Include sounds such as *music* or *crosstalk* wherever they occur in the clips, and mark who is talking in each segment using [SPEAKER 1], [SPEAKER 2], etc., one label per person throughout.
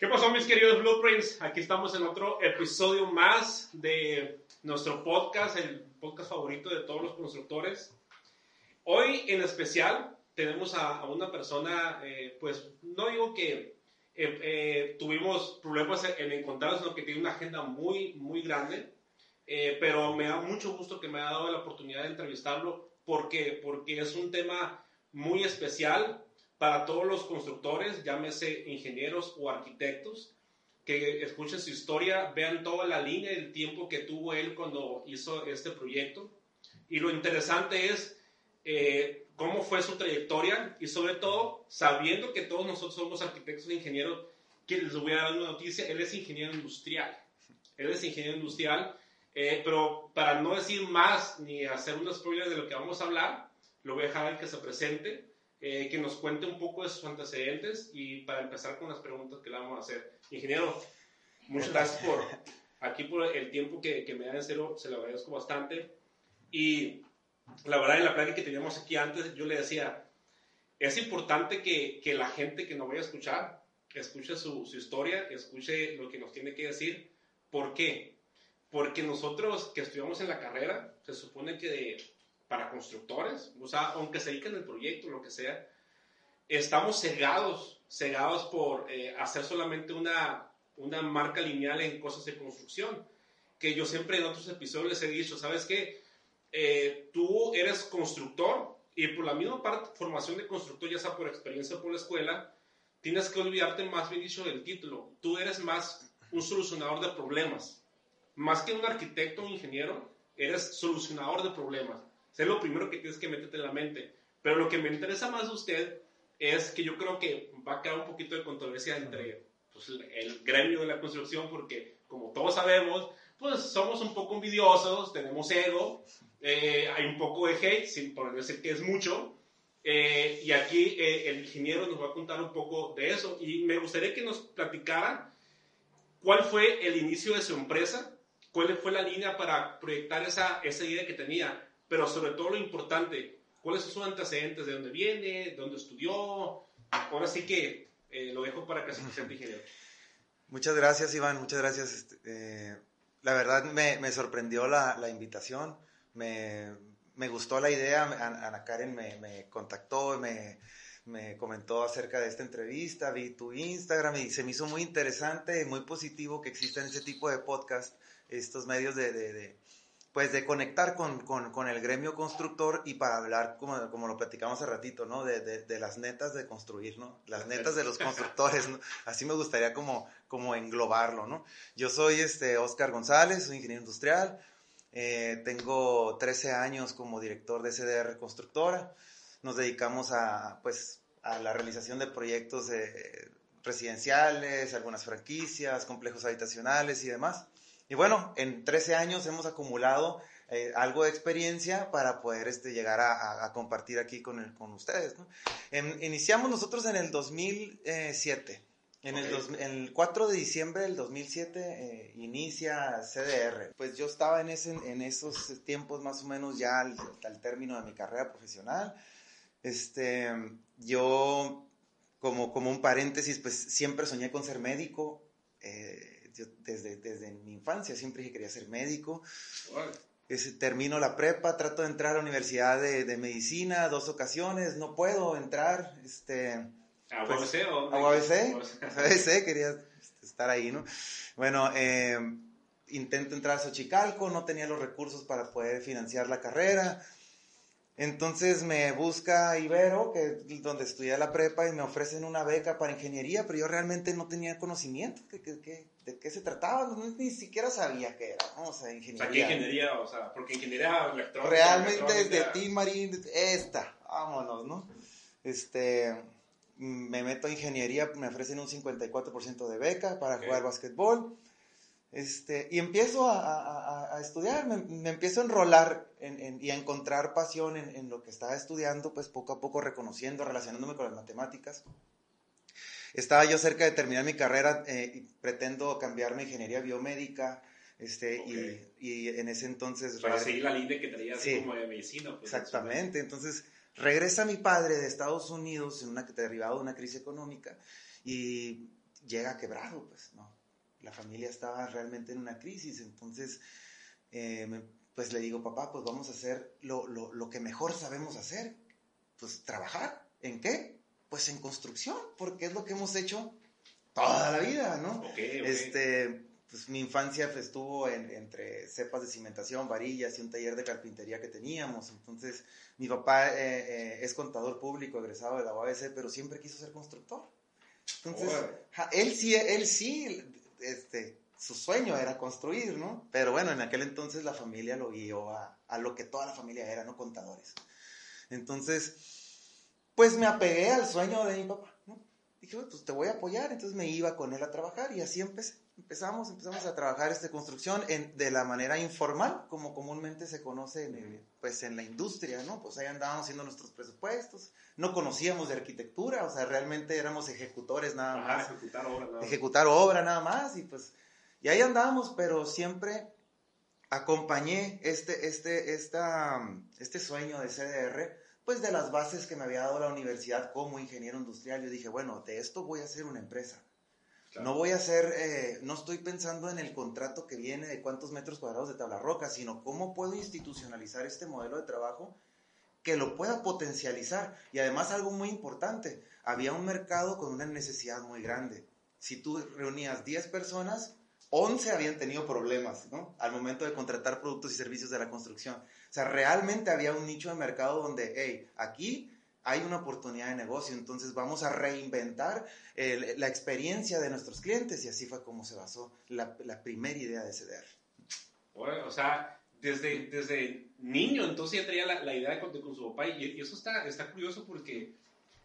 [SPEAKER 1] ¿Qué pasó mis queridos Blueprints? Aquí estamos en otro episodio más de nuestro podcast, el podcast favorito de todos los constructores. Hoy en especial tenemos a, una persona, eh, pues no digo que eh, eh, tuvimos problemas en encontrarlo, sino que tiene una agenda muy, muy grande, pero me da mucho gusto que me haya dado la oportunidad de entrevistarlo. ¿Por qué? Porque es un tema muy especial, para todos los constructores, llámese ingenieros o arquitectos, que escuchen su historia, vean toda la línea del tiempo que tuvo él cuando hizo este proyecto. Y lo interesante es eh, cómo fue su trayectoria y sobre todo sabiendo que todos nosotros somos arquitectos e ingenieros, que les voy a dar una noticia, él es ingeniero industrial. Él es ingeniero industrial, eh, pero para no decir más ni hacer unos spoiler de lo que vamos a hablar, lo voy a dejar que se presente eh, que nos cuente un poco de sus antecedentes y para empezar con las preguntas que le vamos a hacer. Ingeniero, muchas gracias por *laughs* aquí por el tiempo que, que me da en serio, se lo agradezco bastante. Y la verdad, en la plática que teníamos aquí antes, yo le decía, es importante que, que la gente que nos vaya a escuchar, escuche su, su historia, escuche lo que nos tiene que decir. ¿Por qué? Porque nosotros que estudiamos en la carrera, se supone que de para constructores, o sea, aunque se dediquen al proyecto, lo que sea, estamos cegados, cegados por eh, hacer solamente una, una marca lineal en cosas de construcción. Que yo siempre en otros episodios les he dicho, ¿sabes qué? Eh, tú eres constructor y por la misma parte, formación de constructor, ya sea por experiencia o por la escuela, tienes que olvidarte más bien dicho del título. Tú eres más un solucionador de problemas. Más que un arquitecto o ingeniero, eres solucionador de problemas. Es lo primero que tienes que meterte en la mente. Pero lo que me interesa más de usted es que yo creo que va a quedar un poquito de controversia entre pues, el gremio de la construcción, porque como todos sabemos, pues somos un poco envidiosos, tenemos ego, eh, hay un poco de hate, sin por decir que es mucho. Eh, y aquí eh, el ingeniero nos va a contar un poco de eso. Y me gustaría que nos platicara cuál fue el inicio de su empresa, cuál fue la línea para proyectar esa, esa idea que tenía pero sobre todo lo importante, cuáles son sus antecedentes, de dónde viene, de dónde estudió. Ahora sí que eh, lo dejo para que se presente ingeniero.
[SPEAKER 2] Muchas gracias, Iván, muchas gracias. Este, eh, la verdad me, me sorprendió la, la invitación, me, me, gustó la idea, Ana Karen me, me contactó, me, me comentó acerca de esta entrevista, vi tu Instagram y se me hizo muy interesante y muy positivo que existan ese tipo de podcast, estos medios de, de pues de conectar con, con, con, el gremio constructor y para hablar, como, como lo platicamos hace ratito, ¿no? De, de, de, las netas de construir, ¿no? Las netas de los *laughs* constructores, ¿no? Así me gustaría como, como englobarlo, ¿no? Yo soy este Oscar González, soy ingeniero industrial, eh, tengo 13 años como director de CDR Constructora, nos dedicamos a, pues, a la realización de proyectos residenciales, algunas franquicias, complejos habitacionales y demás. Y bueno, en 13 años hemos acumulado eh, algo de experiencia para poder este, llegar a, compartir aquí con, el, con ustedes. ¿no? iniciamos nosotros en el 2007. En, el, 4 de diciembre del 2007 eh, inicia CDR. Pues yo estaba en, ese, en esos tiempos más o menos ya al, al término de mi carrera profesional. Este, yo, como, como un paréntesis, pues siempre soñé con ser médico. Eh, desde, desde mi infancia siempre dije que quería ser médico. termino la prepa, trato de entrar a la universidad de, de, medicina dos ocasiones, no puedo entrar. Este,
[SPEAKER 1] ¿A pues, o?
[SPEAKER 2] A UABC, quería estar ahí, ¿no? Bueno, eh, intento entrar a Xochicalco, no tenía los recursos para poder financiar la carrera. Entonces me busca Ibero, que donde estudié la prepa, y me ofrecen una beca para ingeniería, pero yo realmente no tenía conocimiento. De, qué se trataba, ni siquiera sabía qué era, o sea, ingeniería.
[SPEAKER 1] O sea, ¿qué ingeniería? O sea, porque ingeniería electrónica...
[SPEAKER 2] Realmente desde ti, Marín, esta, vámonos, ¿no? Este, me meto a ingeniería, me ofrecen un 54% de beca para jugar básquetbol este, y empiezo a, a, estudiar, me, empiezo a enrolar y a encontrar pasión en, lo que estaba estudiando, pues poco a poco reconociendo, relacionándome con las matemáticas. Estaba yo cerca de terminar mi carrera eh, y pretendo cambiarme a ingeniería biomédica. Este, y, y, en ese entonces...
[SPEAKER 1] Para seguir la línea que traías como de medicina.
[SPEAKER 2] Pues, exactamente, entonces regresa mi padre de Estados Unidos en una, derivado de una crisis económica y llega quebrado, pues, ¿no? La familia estaba realmente en una crisis, entonces, eh, pues le digo, papá, pues vamos a hacer lo, lo, lo, que mejor sabemos hacer, pues trabajar. ¿En qué? Pues en construcción, porque es lo que hemos hecho toda la vida, ¿no? Este, pues mi infancia pues, estuvo entre cepas de cimentación, varillas y un taller de carpintería que teníamos. Entonces, mi papá eh, eh, es contador público, egresado de la UABC, pero siempre quiso ser constructor. Entonces, él sí, él sí, este, su sueño era construir, ¿no? Pero bueno, en aquel entonces la familia lo guió a, a lo que toda la familia era, ¿no? Contadores. Entonces, pues me apegué al sueño de mi papá, ¿no? Dije, pues te voy a apoyar, entonces me iba con él a trabajar y así empecé empezamos, empezamos a trabajar esta construcción en, de la manera informal, como comúnmente se conoce en, pues en la industria, ¿no? Pues ahí andábamos haciendo nuestros presupuestos, no conocíamos de arquitectura, o sea, realmente éramos ejecutores nada más.
[SPEAKER 1] Ejecutar obra nada más.
[SPEAKER 2] Ejecutar obra nada más, y pues, y ahí andábamos, pero siempre acompañé este, este, esta, este sueño de CDR, pues de las bases que me había dado la universidad como ingeniero industrial. Yo dije, bueno, de esto voy a hacer una empresa no voy a hacer, eh, no estoy pensando en el contrato que viene de cuántos metros cuadrados de tabla roca, sino cómo puedo institucionalizar este modelo de trabajo que lo pueda potencializar. Y además algo muy importante, había un mercado con una necesidad muy grande. Si tú reunías 10 personas, 11 habían tenido problemas. Al momento de contratar productos y servicios de la construcción. O sea, realmente había un nicho de mercado donde, hey, aquí hay una oportunidad de negocio, entonces vamos a reinventar la experiencia de nuestros clientes y así fue como se basó la, primera idea de CDR.
[SPEAKER 1] Bueno, o sea, desde, desde niño entonces ya tenía la, idea de, con, con su papá y, eso está, está curioso porque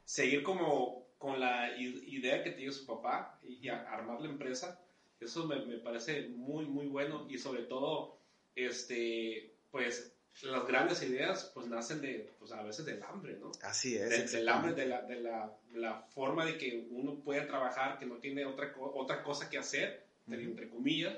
[SPEAKER 1] seguir como con la idea que tiene su papá y, armar la empresa, eso me, me, parece muy, muy bueno y sobre todo, este, pues las grandes ideas pues nacen de, pues a veces del hambre, ¿no?
[SPEAKER 2] Así es.
[SPEAKER 1] del hambre, de la, de la, la, forma de que uno puede trabajar, que no tiene otra, otra cosa que hacer, entre comillas.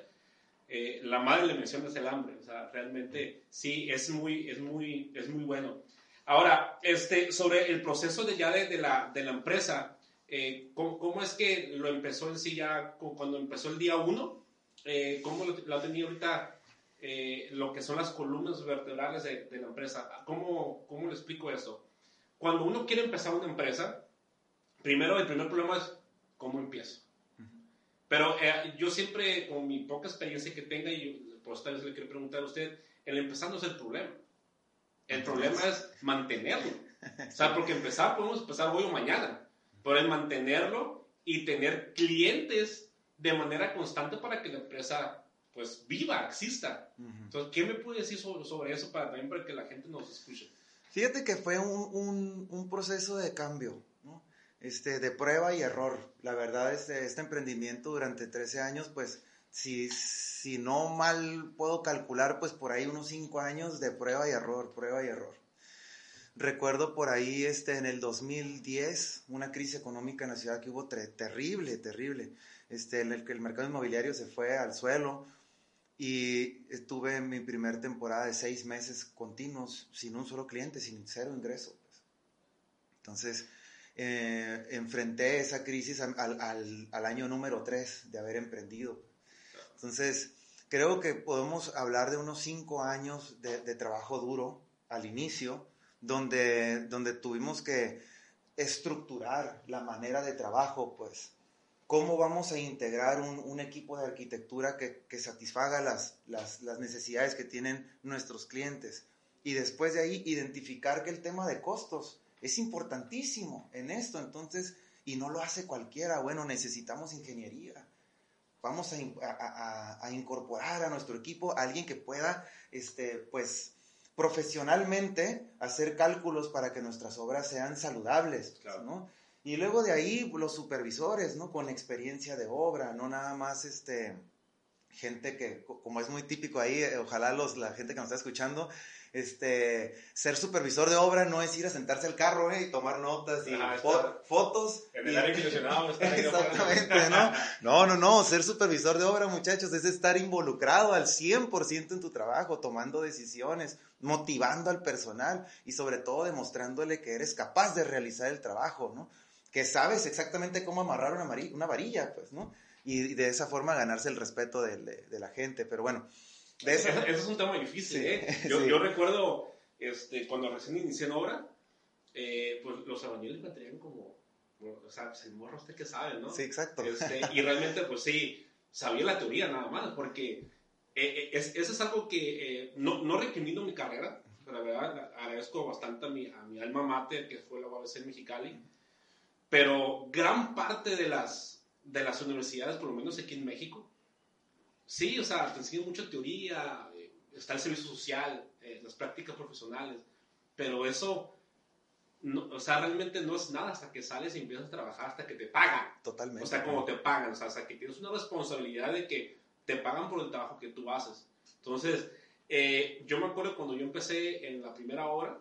[SPEAKER 1] Eh, la madre le menciona es el hambre, o sea, realmente sí, es muy, es muy, es muy bueno. Ahora, este, sobre el proceso de ya de, de la, de la empresa, eh, ¿cómo, ¿cómo, es que lo empezó en sí ya cuando empezó el día uno? Eh, ¿Cómo lo, lo ha tenido ahorita eh, lo que son las columnas vertebrales de, la empresa. ¿Cómo, ¿Cómo le explico eso? Cuando uno quiere empezar una empresa, primero el primer problema es cómo empiezo. Pero eh, yo siempre, con mi poca experiencia que tenga, y por esta vez le quiero preguntar a usted, el empezar no es el problema. El problema es mantenerlo. O sea, porque empezar podemos empezar hoy o mañana, pero el mantenerlo y tener clientes de manera constante para que la empresa pues viva, exista. Entonces, ¿qué me puede decir sobre, eso para también para que la gente nos escuche?
[SPEAKER 2] Fíjate que fue un, un, proceso de cambio, ¿no? este, de prueba y error. La verdad, este, este emprendimiento durante 13 años, pues, si, si no mal puedo calcular, pues por ahí unos 5 años de prueba y error, prueba y error. Recuerdo por ahí este, en el 2010 una crisis económica en la ciudad que hubo terrible, terrible, este, en el que el mercado inmobiliario se fue al suelo, y estuve en mi primera temporada de seis meses continuos sin un solo cliente, sin cero ingreso. Pues. Entonces, eh, enfrenté esa crisis al, al, año número tres de haber emprendido. Entonces, creo que podemos hablar de unos cinco años de, de trabajo duro al inicio, donde, donde tuvimos que estructurar la manera de trabajo, pues, cómo vamos a integrar un, equipo de arquitectura que, satisfaga las, necesidades que tienen nuestros clientes. Y después de ahí, identificar que el tema de costos es importantísimo en esto. Entonces, y no lo hace cualquiera. Bueno, necesitamos ingeniería. Vamos a, incorporar a nuestro equipo a alguien que pueda, este, pues, profesionalmente hacer cálculos para que nuestras obras sean saludables, ¿no? Y luego de ahí los supervisores, ¿no? Con experiencia de obra, no nada más este gente que, como es muy típico ahí, eh, ojalá los, la gente que nos está escuchando, este, ser supervisor de obra no es ir a sentarse al carro ¿eh? y tomar notas y fotos.
[SPEAKER 1] En el área *laughs*
[SPEAKER 2] Exactamente, ¿no? No, no, no, ser supervisor de obra, muchachos, es estar involucrado al 100% en tu trabajo, tomando decisiones, motivando al personal y sobre todo demostrándole que eres capaz de realizar el trabajo, ¿no? Que sabes exactamente cómo amarrar una, una varilla, pues, ¿no? Y, de esa forma ganarse el respeto de, de, la gente. Pero bueno,
[SPEAKER 1] de eso... *laughs* Ese, es un tema difícil, ¿eh? *laughs* Yo, yo, recuerdo este, cuando recién inicié en obra, eh, pues los albañiles me traían como, o sea, pues el morro usted que sabe, ¿no?
[SPEAKER 2] Sí, exacto.
[SPEAKER 1] Este, y realmente, pues sí, sabía la teoría nada más, porque eh, eso es algo que no, no recrimino mi carrera, la verdad agradezco bastante a mi, a mi alma mater, que fue la UABC en Mexicali, pero gran parte de las, de las universidades, por lo menos aquí en México, sí, o sea, te enseñan mucha teoría, eh, está el servicio social, eh, las prácticas profesionales, pero eso, no, o sea, realmente no es nada hasta que sales y empiezas a trabajar, hasta que te pagan.
[SPEAKER 2] Totalmente.
[SPEAKER 1] O sea, como te pagan, o sea, hasta que tienes una responsabilidad de que te pagan por el trabajo que tú haces. Entonces, eh, yo me acuerdo cuando yo empecé en la primera hora,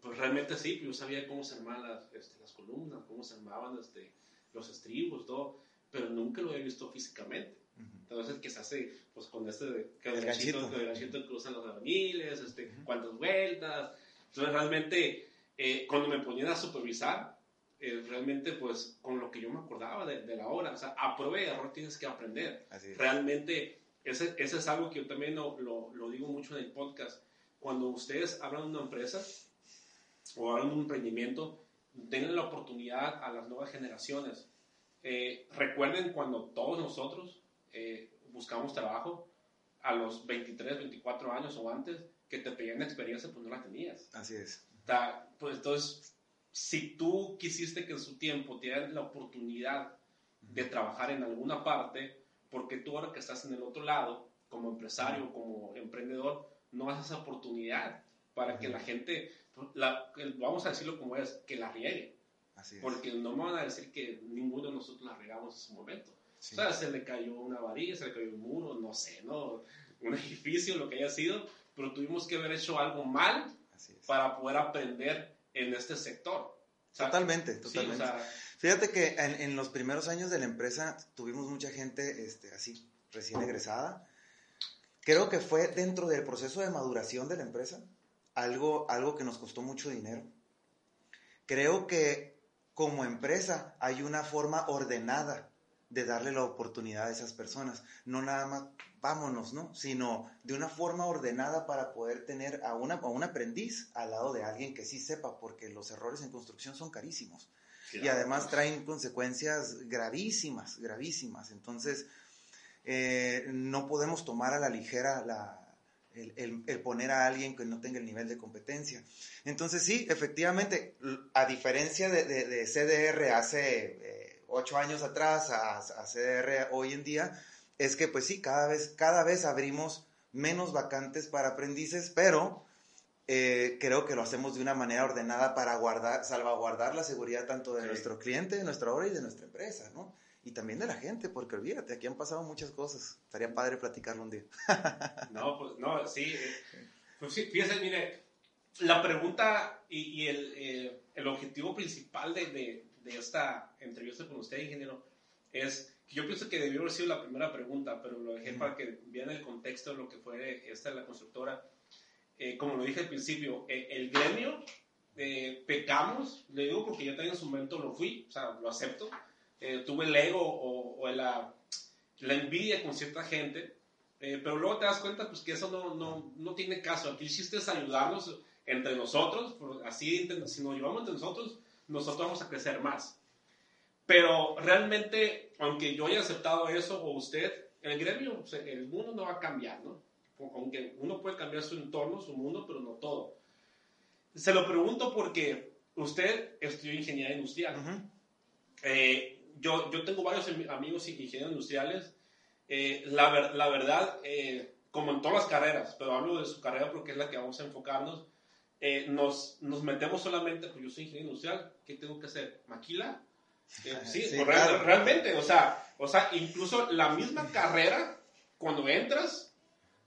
[SPEAKER 1] pues realmente sí, yo sabía cómo se armaban las, este, las columnas, cómo se armaban este, los estribos, todo, pero nunca lo había visto físicamente. Entonces, que se hace pues, con este que el ganchito, que el ganchito cruzan los albañiles, este, cuántas vueltas. Entonces, realmente, eh, cuando me ponían a supervisar, eh, realmente, pues, con lo que yo me acordaba de, de la hora, o sea, a prueba y error tienes que aprender. Realmente, ese, ese, es algo que yo también lo, lo, digo mucho en el podcast. Cuando ustedes hablan de una empresa o hablan de un emprendimiento, denle la oportunidad a las nuevas generaciones. Eh, recuerden cuando todos nosotros eh, buscamos trabajo a los 23, 24 años o antes, que te pedían experiencia, pues no la tenías.
[SPEAKER 2] Así es.
[SPEAKER 1] pues entonces, si tú quisiste que en su tiempo te dieran la oportunidad de trabajar en alguna parte, porque tú ahora que estás en el otro lado, como empresario, como emprendedor, no das esa oportunidad para que la gente, la, vamos a decirlo como es, que la riegue. Así Porque no me van a decir que ninguno de nosotros la regamos en su momento. O sea, se le cayó una varilla, se le cayó un muro, no sé, ¿no? Un *laughs* edificio, lo que haya sido, pero tuvimos que haber hecho algo mal para poder aprender en este sector.
[SPEAKER 2] totalmente, totalmente. Fíjate que en, los primeros años de la empresa tuvimos mucha gente este, así, recién egresada. Creo que fue dentro del proceso de maduración de la empresa algo, algo que nos costó mucho dinero. Creo que como empresa hay una forma ordenada de darle la oportunidad a esas personas. No nada más vámonos, ¿no? Sino de una forma ordenada para poder tener a, una, a un aprendiz al lado de alguien que sí sepa, porque los errores en construcción son carísimos y además traen consecuencias gravísimas, gravísimas. Entonces, eh, no podemos tomar a la ligera el, poner a alguien que no tenga el nivel de competencia. Entonces, sí, efectivamente, a diferencia de, CDR hace eh, ocho años atrás a, a, CDR hoy en día, es que pues sí, cada vez, cada vez abrimos menos vacantes para aprendices, pero eh, creo que lo hacemos de una manera ordenada para guardar, salvaguardar la seguridad tanto de nuestro cliente, de nuestra obra y de nuestra empresa, ¿no? Y también de la gente, porque olvídate, aquí han pasado muchas cosas. Estaría padre platicarlo un día. *laughs*
[SPEAKER 1] no, pues no, sí. Eh, pues sí, fíjese, mire, la pregunta y, el, eh, el, objetivo principal de, de, de, esta entrevista con usted, ingeniero, es que yo pienso que debió haber sido la primera pregunta, pero lo dejé para que vean el contexto de lo que fue esta la constructora eh, como lo dije al principio, eh, el gremio, eh, pecamos, le digo porque yo también en su momento lo fui, o sea, lo acepto, tuve el ego o, la, la, envidia con cierta gente, pero luego te das cuenta pues, que eso no, no, no tiene caso, aquí hiciste es ayudarnos entre nosotros, así si nos llevamos entre nosotros, nosotros vamos a crecer más. Pero realmente, aunque yo haya aceptado eso o usted, el gremio, el mundo no va a cambiar, ¿no? aunque uno puede cambiar su entorno, su mundo, pero no todo. Se lo pregunto porque usted estudió ingeniería industrial. Eh, yo, yo tengo varios amigos ingenieros industriales. Eh, la, la, verdad, eh, como en todas las carreras, pero hablo de su carrera porque es la que vamos a enfocarnos, nos, nos metemos solamente, pues yo soy ingeniero industrial, ¿qué tengo que hacer? ¿Maquila? *laughs* sí, realmente, o sea, o sea, incluso la misma carrera, cuando entras,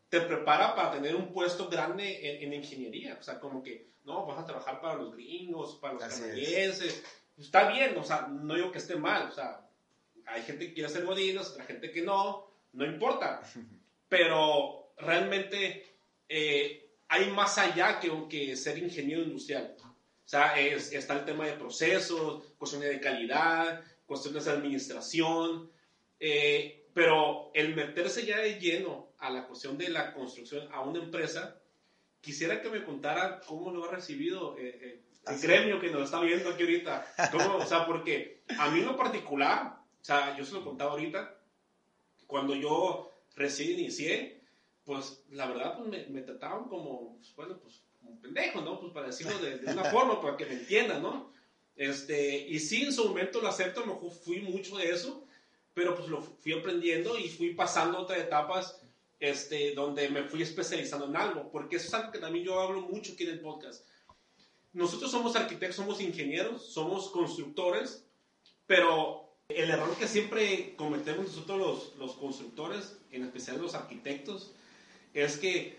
[SPEAKER 1] te prepara para tener un puesto grande en, ingeniería. O sea, como que, no, vas a trabajar para los gringos, para los canadienses. Está bien, o sea, no digo que esté mal. O sea, hay gente que quiere ser godinos, otra gente que no, no importa. *laughs* Pero realmente eh, hay más allá que, que ser ingeniero industrial. sea, es, está el tema de procesos, cuestiones de calidad, cuestiones de administración, eh, pero el meterse ya de lleno a la cuestión de la construcción a una empresa, quisiera que me contara cómo lo ha recibido eh, el gremio que nos está viendo aquí ahorita. ¿Cómo? O sea, porque a mí en lo particular, o sea, yo se lo contaba ahorita, cuando yo recién inicié, pues la verdad pues, me, me trataban como, pues, bueno, pues como pendejo, ¿no? Pues para decirlo de, de una *laughs* forma, para que me entiendan, ¿no? Este, y sí, en su momento lo acepto, me fui mucho de eso, pero pues lo fui aprendiendo y fui pasando otras etapas este, donde me fui especializando en algo, porque eso es algo que también yo hablo mucho aquí en el podcast. Nosotros somos arquitectos, somos ingenieros, somos constructores, pero el error que siempre cometemos nosotros los, los constructores, en especial los arquitectos, es que,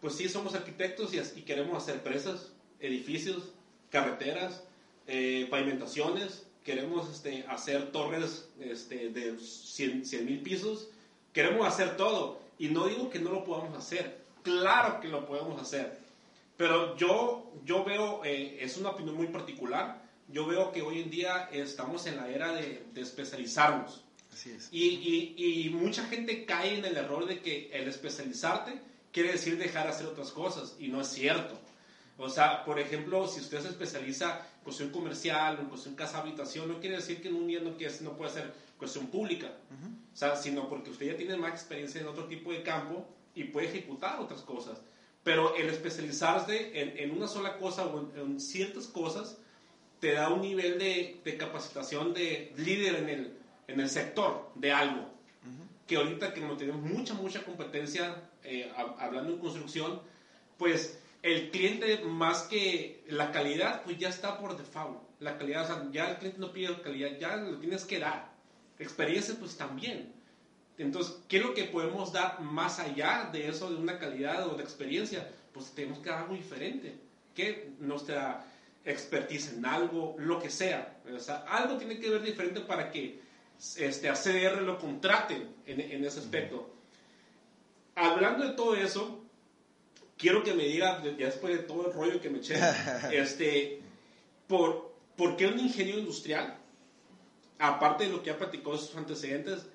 [SPEAKER 1] pues sí, somos arquitectos y, y queremos hacer presas, edificios, carreteras, eh, pavimentaciones, queremos este, hacer torres este, de 100 mil pisos, queremos hacer todo. Y no digo que no lo podamos hacer, claro que lo podemos hacer. Pero yo, yo veo, eh, es una opinión muy particular, yo veo que hoy en día estamos en la era de, de especializarnos.
[SPEAKER 2] Así es.
[SPEAKER 1] Y, y, y, mucha gente cae en el error de que el especializarte quiere decir dejar de hacer otras cosas, y no es cierto. O sea, por ejemplo, si usted se especializa en cuestión comercial, en cuestión casa-habitación, no quiere decir que en un día no, quiere, no puede ser cuestión pública. Uh -huh. O sea, sino porque usted ya tiene más experiencia en otro tipo de campo y puede ejecutar otras cosas. Pero el especializarse en, en una sola cosa o en, en, ciertas cosas te da un nivel de, de capacitación de líder en el, en el sector de algo. Uh -huh. Que ahorita que no tenemos mucha, mucha competencia eh, hablando en construcción, pues el cliente más que la calidad, pues ya está por default. La calidad, o sea, ya el cliente no pide calidad, ya lo tienes que dar. Experiencia, pues también. Entonces, ¿qué es lo que podemos dar más allá de eso, de una calidad o de experiencia? Pues tenemos que dar algo diferente. Que nuestra expertise en algo, lo que sea. O sea, algo tiene que ver diferente para que este, a CDR lo contraten en, en ese aspecto. Hablando de todo eso, quiero que me diga, ya después de todo el rollo que me eché, *laughs* este, por, ¿por qué un ingeniero industrial, aparte de lo que ha platicado sus antecedentes,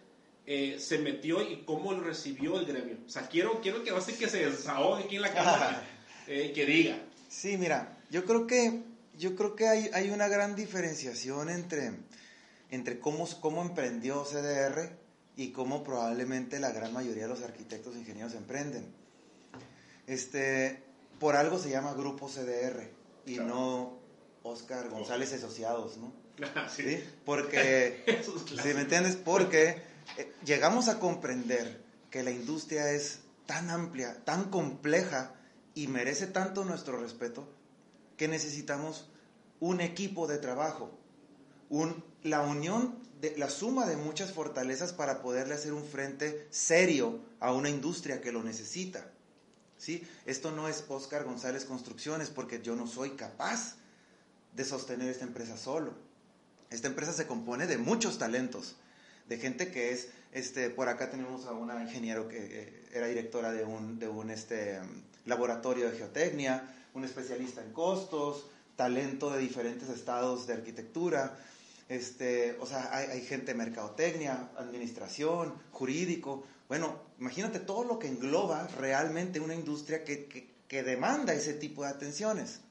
[SPEAKER 1] eh, se metió y cómo lo recibió el gremio? O sea, quiero, quiero que base que se desahogue aquí en la cámara, eh, que diga.
[SPEAKER 2] Sí, mira, yo creo que, yo creo que hay, hay una gran diferenciación entre, entre cómo, cómo emprendió CDR y cómo probablemente la gran mayoría de los arquitectos e ingenieros emprenden este, por algo se llama Grupo CDR y claro. no Oscar González Asociados, ¿no? *laughs*
[SPEAKER 1] sí.
[SPEAKER 2] ¿Sí? Porque, *laughs* si me entiendes, porque llegamos a comprender que la industria es tan amplia, tan compleja y merece tanto nuestro respeto que necesitamos un equipo de trabajo, la unión, la suma de muchas fortalezas para poderle hacer un frente serio a una industria que lo necesita. ¿sí? Esto no es Oscar González Construcciones porque yo no soy capaz de sostener esta empresa solo. Esta empresa se compone de muchos talentos, de gente que es, este, por acá tenemos a una ingeniero que eh, era directora de un, de un este, laboratorio de geotecnia, un especialista en costos, talento de diferentes estados de arquitectura, este, o sea, hay, gente de mercadotecnia, administración, jurídico, bueno, imagínate todo lo que engloba realmente una industria que, que, que, demanda ese tipo de atenciones.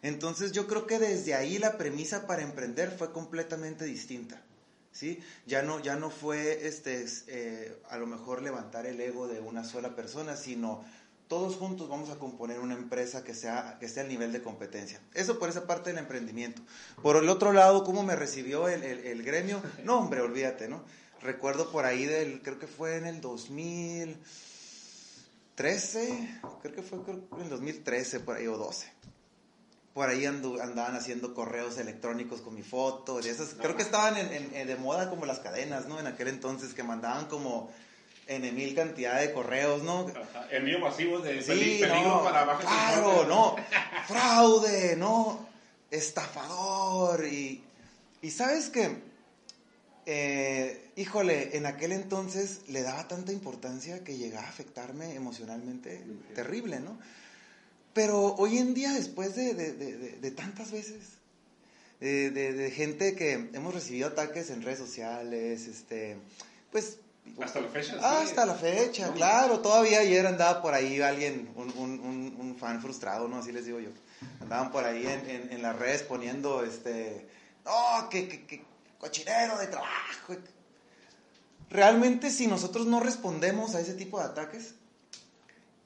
[SPEAKER 2] Entonces yo creo que desde ahí la premisa para emprender fue completamente distinta. ¿Sí? Ya, no, ya no fue este, eh, a lo mejor levantar el ego de una sola persona, sino todos juntos vamos a componer una empresa que, sea, que esté al nivel de competencia. Eso por esa parte del emprendimiento. Por el otro lado, ¿cómo me recibió el, el, gremio? No, hombre, olvídate, ¿no? recuerdo por ahí del, creo que fue en el 2013, creo que fue en el 2013 por ahí o 12. Por ahí andu, andaban haciendo correos electrónicos con mi foto, y esas, creo que estaban en, en, en, de moda como las cadenas, ¿no? En aquel entonces que mandaban como en mil cantidad de correos, ¿no?
[SPEAKER 1] Envío masivo de
[SPEAKER 2] sí, peligro no, para bajar Claro, no, *laughs* fraude, no, estafador y, y sabes que eh, híjole, en aquel entonces le daba tanta importancia que llegaba a afectarme emocionalmente terrible, ¿no? Pero hoy en día, después de, de, de, de tantas veces, de, gente que hemos recibido ataques en redes sociales, este, pues...
[SPEAKER 1] Hasta la fecha.
[SPEAKER 2] Hasta la fecha, claro. Todavía ayer andaba por ahí alguien, un, un, un, fan frustrado, ¿no? Así les digo yo. Andaban por ahí en, en, en las redes poniendo, este, no, que, que, que cochinero de trabajo. Realmente si nosotros no respondemos a ese tipo de ataques,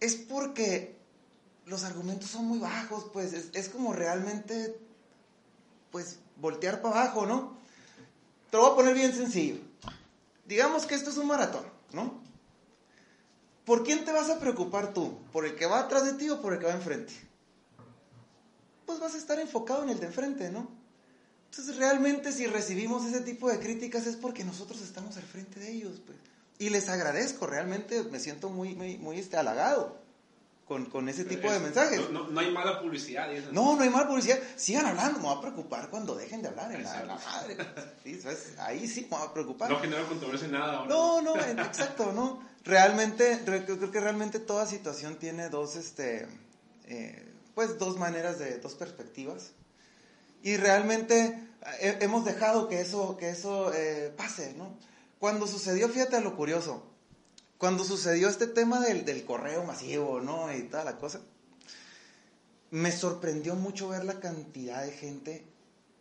[SPEAKER 2] es porque los argumentos son muy bajos, pues es, como realmente, pues, voltear para abajo, ¿no? Te lo voy a poner bien sencillo. Digamos que esto es un maratón, ¿no? ¿Por quién te vas a preocupar tú? ¿Por el que va atrás de ti o por el que va enfrente? Pues vas a estar enfocado en el de enfrente, ¿no? Entonces realmente si recibimos ese tipo de críticas es porque nosotros estamos al frente de ellos, pues. Y les agradezco, realmente me siento muy, muy, muy este, halagado con, con ese tipo de mensajes.
[SPEAKER 1] No, no, hay mala publicidad.
[SPEAKER 2] No, no hay mala publicidad. Sigan hablando, me va a preocupar cuando dejen de hablar en la, la, madre. Sí, Ahí sí me va a preocupar.
[SPEAKER 1] No genera controversia nada.
[SPEAKER 2] No, no, exacto, no. Realmente, creo que realmente toda situación tiene dos, este, eh, pues dos maneras de, dos perspectivas. Y realmente eh, hemos dejado que eso, que eso eh, pase, ¿no? Cuando sucedió, fíjate lo curioso, cuando sucedió este tema del, del correo masivo, ¿no? Y toda la cosa, me sorprendió mucho ver la cantidad de gente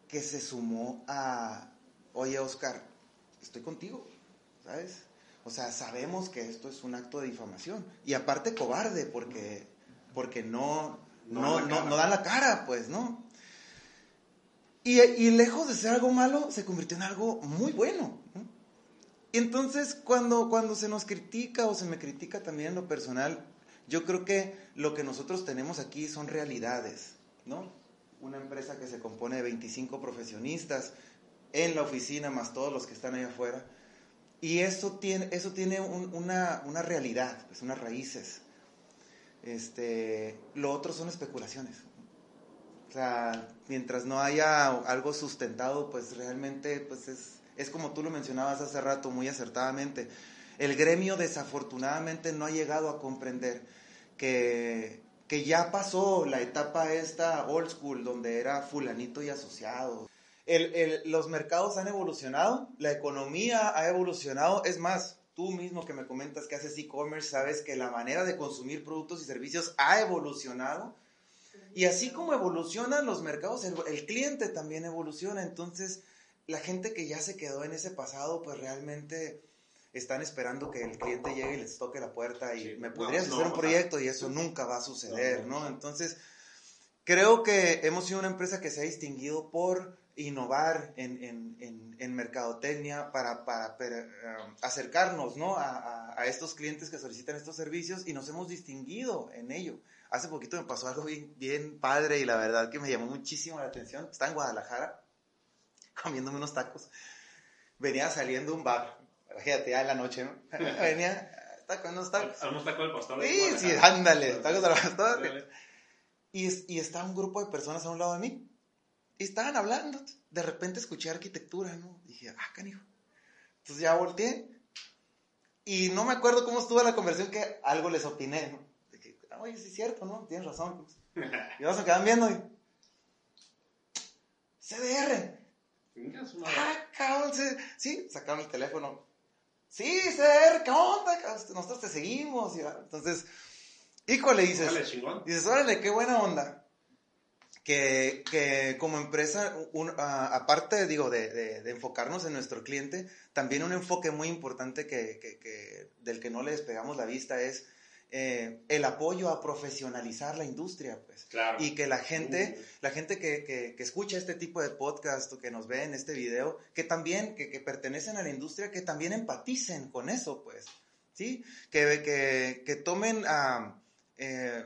[SPEAKER 2] que se sumó a, oye Oscar, estoy contigo, ¿sabes? O sea, sabemos que esto es un acto de difamación. Y aparte cobarde, porque, porque no, no, no, no, dan la cara, pues, ¿no? Y, y, lejos de ser algo malo, se convirtió en algo muy bueno. ¿no? Y entonces cuando, cuando se nos critica o se me critica también en lo personal, yo creo que lo que nosotros tenemos aquí son realidades, ¿no? Una empresa que se compone de 25 profesionistas en la oficina, más todos los que están ahí afuera. Y eso tiene, eso tiene una, una, realidad, pues unas raíces. Este, lo otro son especulaciones. O sea, mientras no haya algo sustentado, pues realmente pues es, es como tú lo mencionabas hace rato muy acertadamente. El gremio desafortunadamente no ha llegado a comprender que, que ya pasó la etapa esta old school donde era fulanito y asociado. los mercados han evolucionado, la economía ha evolucionado, es más, tú mismo que me comentas que haces e-commerce, sabes que la manera de consumir productos y servicios ha evolucionado. Y así como evolucionan los mercados, el cliente también evoluciona. Entonces, la gente que ya se quedó en ese pasado, pues realmente están esperando que el cliente llegue y les toque la puerta y me podrías hacer un proyecto y eso nunca va a suceder, ¿no? Entonces, creo que hemos sido una empresa que se ha distinguido por innovar en, en, en, mercadotecnia para, para, um, acercarnos ¿no? a, a, estos clientes que solicitan estos servicios y nos hemos distinguido en ello. Hace poquito me pasó algo bien, bien padre y la verdad que me llamó muchísimo la atención. Está en Guadalajara *laughs* comiéndome unos tacos. Venía saliendo un bar, fíjate, ya en la noche, ¿no? *laughs* Venía, con unos tacos.
[SPEAKER 1] Unos tacos del pastor.
[SPEAKER 2] Sí, sí, ándale, tacos del pastor. Y, y está un grupo de personas a un lado de mí. Y estaban hablando. De repente escuché arquitectura, ¿no? Dije, ah, canijo. Entonces ya volteé. Y no me acuerdo cómo estuvo la conversación que algo les opiné, ¿no? Dije, ah, oye, sí es cierto, ¿no? Tienes razón. *laughs* Y vamos a quedar viendo y... CDR. Ah, cabrón, sí, sacaron el teléfono. Sí, Ser, ¿qué onda? Nosotros te seguimos. Entonces, híjole, dices. Dices, órale, qué buena onda. Que, que como empresa, un, aparte, digo, de, de, de, enfocarnos en nuestro cliente, también un enfoque muy importante que, que, del que no le despegamos la vista es eh, el apoyo a profesionalizar la industria, pues. Y que la gente, la gente que, que, escucha este tipo de podcast o que nos ve en este video, que también, que, que pertenecen a la industria, que también empaticen con eso, pues. ¿Sí? Que, que, tomen a... Eh,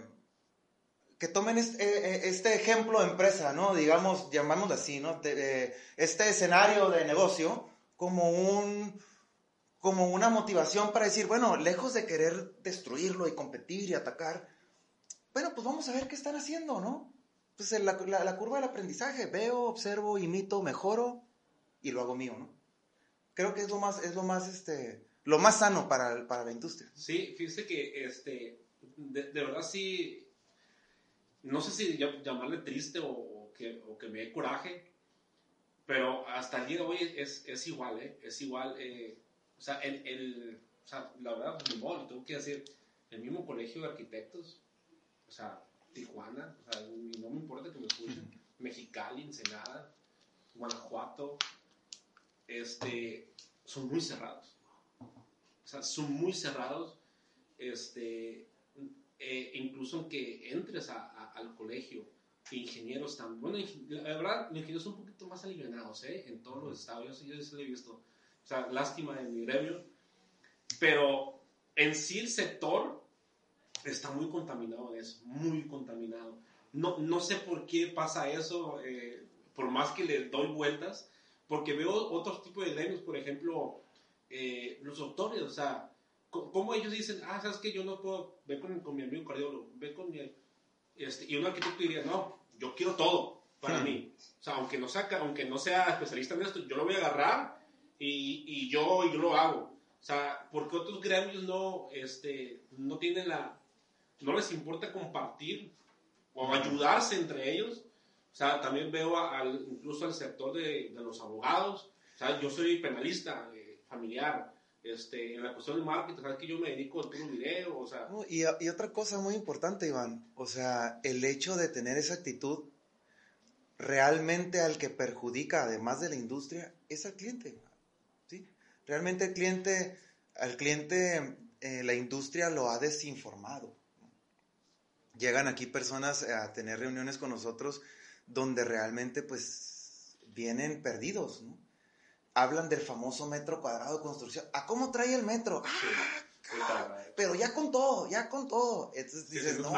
[SPEAKER 2] que tomen este, eh, este, ejemplo de empresa, ¿no? Digamos, llamámoslo así, ¿no? este escenario de negocio como un, como una motivación para decir, bueno, lejos de querer destruirlo y competir y atacar, bueno, pues vamos a ver qué están haciendo, ¿no? Pues la, la, curva del aprendizaje, veo, observo, imito, mejoro y lo hago mío, ¿no? Creo que es lo más, es lo más, este, lo más sano para, para la industria.
[SPEAKER 1] Sí, fíjese que, este, de, verdad sí, no sé si llamarle triste o, que, o, que, me dé coraje, pero hasta el día de hoy es, es igual, ¿eh? Es igual, eh, o, sea, el, el, o sea, la verdad, modo, tengo que decir, el mismo colegio de arquitectos, o sea, Tijuana, o sea, no me importa que me escuchen, Mexicali, Ensenada, Guanajuato, este, son muy cerrados. O sea, son muy cerrados. Este, eh, incluso aunque entres a, al colegio, ingenieros están, bueno, la verdad, los ingenieros son un poquito más aliviados, ¿eh? En todos los estados, yo sí lo he visto. Sea, lástima en mi gremio. Pero en sí el sector está muy contaminado de eso, muy contaminado. No, no sé por qué pasa eso, eh, por más que le doy vueltas, porque veo otros tipos de gremios, por ejemplo, eh, los doctores, o sea, ¿cómo ellos dicen, ah, sabes que yo no puedo, ve con, con mi amigo cardiólogo, ve con mi... Este, y un arquitecto diría, no, yo quiero todo para mí. O sea, aunque no, saca, aunque no sea especialista en esto, yo lo voy a agarrar y, y yo, yo lo hago. O sea, porque otros gremios no, este, no tienen la, no les importa compartir o ayudarse entre ellos. O sea, también veo al, incluso al sector de, de, los abogados. O sea, yo soy penalista eh, familiar. Este, en la cuestión del marketing, sabes que yo me dedico a todo un video, o sea...
[SPEAKER 2] y, y, otra cosa muy importante, Iván, o sea, el hecho de tener esa actitud realmente al que perjudica, además de la industria, es al cliente. Realmente el cliente, al cliente, eh, la industria lo ha desinformado. Llegan aquí personas a tener reuniones con nosotros donde realmente pues vienen perdidos, ¿no? Hablan del famoso metro cuadrado de construcción. ¿A cómo trae el metro? ¡Ah! pero ya con todo, ya con todo. Entonces dices, no,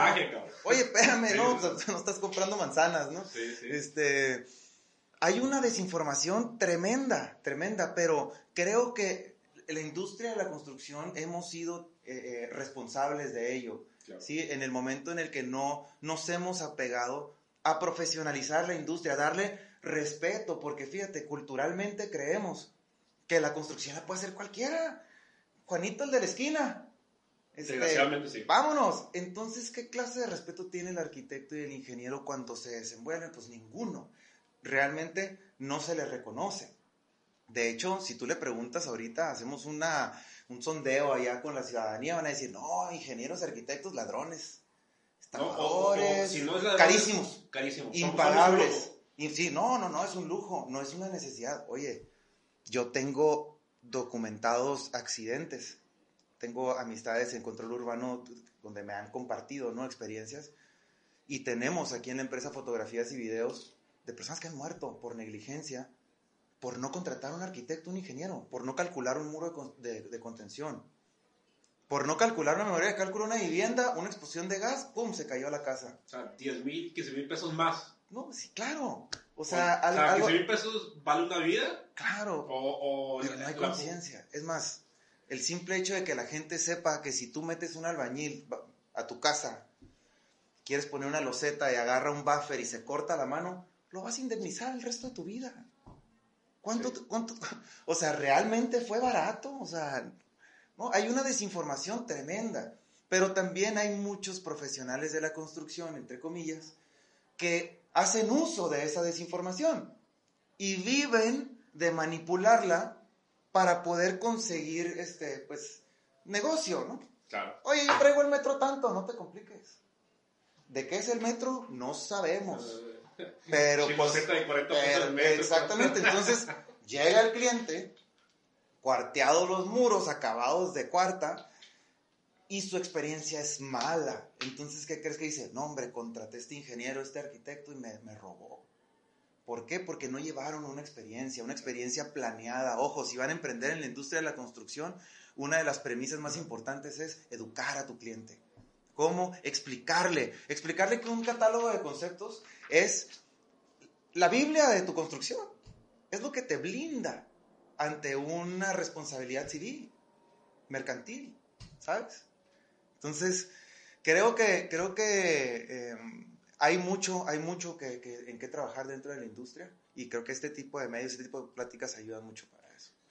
[SPEAKER 2] oye, espérame, no, no estás comprando manzanas, ¿no? Este, hay una desinformación tremenda, tremenda, pero creo que la industria de la construcción hemos sido eh, eh, responsables de ello. ¿sí? En el momento en el que no nos hemos apegado a profesionalizar la industria, a darle respeto, porque fíjate, culturalmente creemos que la construcción la puede hacer cualquiera. Juanito el de la esquina.
[SPEAKER 1] Este, Desgraciadamente sí.
[SPEAKER 2] Vámonos. Entonces, ¿qué clase de respeto tiene el arquitecto y el ingeniero cuando se desenvuelven? Pues ninguno. Realmente no se le reconoce. De hecho, si tú le preguntas ahorita, hacemos una, un sondeo allá con la ciudadanía, van a decir, no, ingenieros, arquitectos, ladrones, estafadores, carísimos,
[SPEAKER 1] carísimos,
[SPEAKER 2] impagables. Y sí, no, no, no, es un lujo, no es una necesidad. Oye, yo tengo documentados accidentes, tengo amistades en control urbano donde me han compartido, ¿no? Experiencias. Y tenemos aquí en la empresa fotografías y videos de personas que han muerto por negligencia, por no contratar a un arquitecto, un ingeniero, por no calcular un muro de, contención, por no calcular una memoria de cálculo una vivienda, una explosión de gas, ¡pum! se cayó a la casa.
[SPEAKER 1] O sea, 10 mil, 15 mil pesos más.
[SPEAKER 2] No, sí, claro. O sea,
[SPEAKER 1] o sea 15 mil pesos vale una vida.
[SPEAKER 2] Claro.
[SPEAKER 1] O,
[SPEAKER 2] pero no hay conciencia. Es más, el simple hecho de que la gente sepa que si tú metes un albañil a tu casa, quieres poner una loseta y agarra un buffer y se corta la mano, lo vas a indemnizar el resto de tu vida. ¿Cuánto, cuánto, *laughs* o sea, realmente fue barato? O sea, no, hay una desinformación tremenda, pero también hay muchos profesionales de la construcción, entre comillas, que hacen uso de esa desinformación y viven de manipularla para poder conseguir, este, pues, negocio, ¿no?
[SPEAKER 1] Claro.
[SPEAKER 2] Oye, yo traigo el metro tanto, no te compliques. ¿De qué es el metro? No sabemos. Pero, pues, exactamente, entonces llega el cliente, cuarteados los muros, acabados de cuarta, y su experiencia es mala. Entonces, ¿qué crees que dice? No, hombre, contraté este ingeniero, este arquitecto y me, me robó. ¿Por qué? Porque no llevaron una experiencia, una experiencia planeada. Ojo, si van a emprender en la industria de la construcción, una de las premisas más importantes es educar a tu cliente. ¿Cómo? Explicarle. Explicarle que un catálogo de conceptos es la Biblia de tu construcción. Es lo que te blinda ante una responsabilidad civil, mercantil, ¿sabes? Entonces, creo que, creo que em, hay mucho, hay mucho que, en qué trabajar dentro de la industria y creo que este tipo de medios, este tipo de pláticas ayudan mucho para.